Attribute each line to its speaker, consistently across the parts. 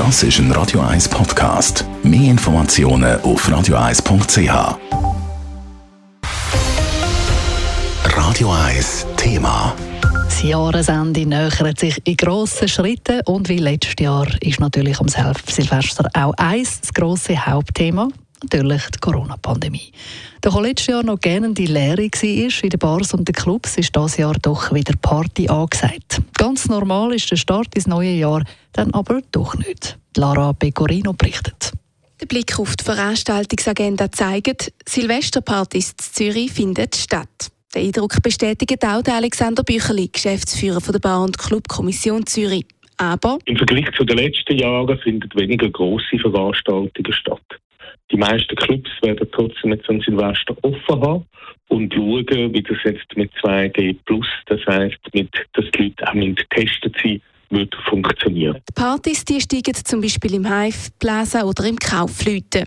Speaker 1: Das ist ein Radio 1 Podcast. Mehr Informationen auf radio1.ch. Radio 1 Thema.
Speaker 2: Das Jahresende nähert sich in grossen Schritten und wie letztes Jahr ist natürlich am Silvester auch eins das grosse Hauptthema, natürlich die Corona-Pandemie. Doch letztes Jahr noch gerne die Lehre war in den Bars und den Clubs, ist das Jahr doch wieder Party angesagt. Ganz normal ist der Start ins neue Jahr, dann aber doch nicht. Lara Pecorino berichtet.
Speaker 3: Der Blick auf die Veranstaltungsagenda zeigt, Silvesterpartys in Zürich finden statt. Den Eindruck bestätigt auch der Alexander Bücherli, Geschäftsführer der Bar- und Clubkommission Zürich. Aber
Speaker 4: im Vergleich zu den letzten Jahren finden weniger grosse Veranstaltungen statt. Die meisten Clubs werden trotzdem jetzt an Silvester offen haben und schauen, wie das jetzt mit 2G Plus, das heisst, mit, dass die Leute auch getestet sind, wird funktionieren.
Speaker 3: Die Partys die steigen zum Beispiel im Hive, Bläsen oder im Kaufleuten.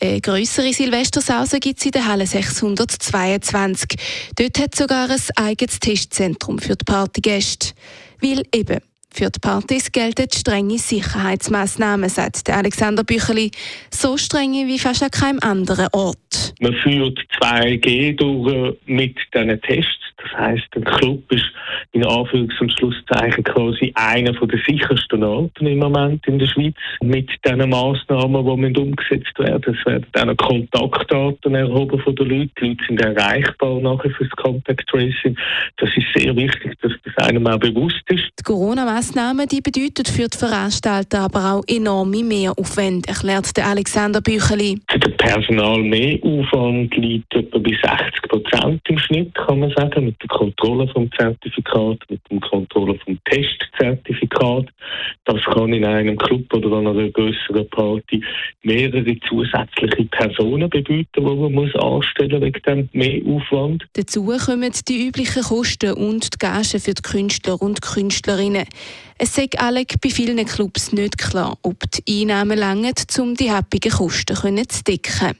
Speaker 3: Eine grössere Silvestersause gibt es in der Halle 622. Dort hat sogar ein eigenes Testzentrum für die Partygäste. Weil eben, für die Partys gelten strenge Sicherheitsmaßnahmen, sagt Alexander Bücheli. So strenge wie fast an keinem anderen Ort.
Speaker 4: Man führt 2G durch mit diesen Tests. Das heisst, ein Club ist in Anführungs- und Schlusszeichen quasi einer der sichersten Orte im Moment in der Schweiz. Mit diesen Massnahmen, die umgesetzt werden, es werden dann Kontaktdaten erhoben von den Leuten. Die Leute sind erreichbar nachher für das Contact Tracing. Das ist sehr wichtig, dass das einem auch bewusst ist.
Speaker 3: Die Corona-Massnahmen bedeuten für die Veranstalter aber auch enorme Mehraufwände, erklärt der Alexander Bücheli.
Speaker 4: Der Personalmehraufwand liegt etwa bei 60 Prozent im Schnitt, kann man sagen, mit der Kontrolle vom Zertifikat, mit der Kontrolle vom Testzertifikat. Das kann in einem Club oder an einer größeren Party mehrere zusätzliche Personen bedeuten, die man muss anstellen wegen dem Mehraufwand.
Speaker 3: Dazu kommen die üblichen Kosten und die Gagen für die Künstler und Künstlerinnen. Es sei alle bei vielen Clubs nicht klar, ob die Einnahmen langen, um die happigen Kosten zu decken.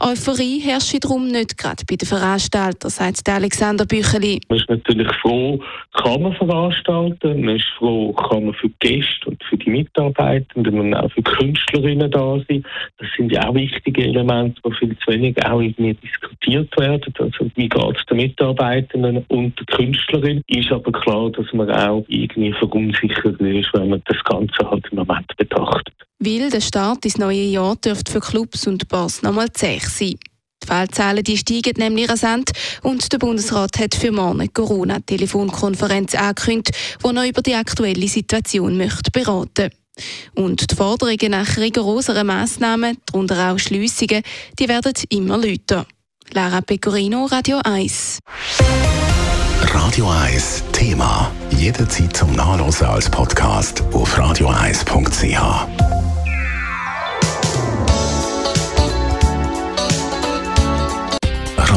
Speaker 3: Euphorie herrscht darum nicht gerade bei den Veranstaltern, sagt Alexander Bücheli.
Speaker 4: Man ist natürlich froh, kann man veranstalten. Man ist froh, kann man für die Gäste und für die Mitarbeitenden und auch für die Künstlerinnen da sein. Das sind ja auch wichtige Elemente, die viel zu wenig auch irgendwie diskutiert werden. Also wie geht es den Mitarbeitenden und der Künstlerin? Ist aber klar, dass man auch irgendwie verunsichert ist, wenn man das Ganze halt im Moment betrachtet.
Speaker 3: Weil der Start ins neue Jahr dürfte für Clubs und Bars nochmal zäh sein. Die Fallzahlen die steigen nämlich rasant und der Bundesrat hat für morgen eine Corona-Telefonkonferenz angekündigt, wo er über die aktuelle Situation möchte beraten und die Forderungen nach rigoroseren Massnahmen, darunter auch Schliessungen, die werden immer lauter. Lara Pecorino, Radio 1.
Speaker 1: Radio 1 Thema. Jederzeit zum Nachlesen als Podcast auf radio1.ch.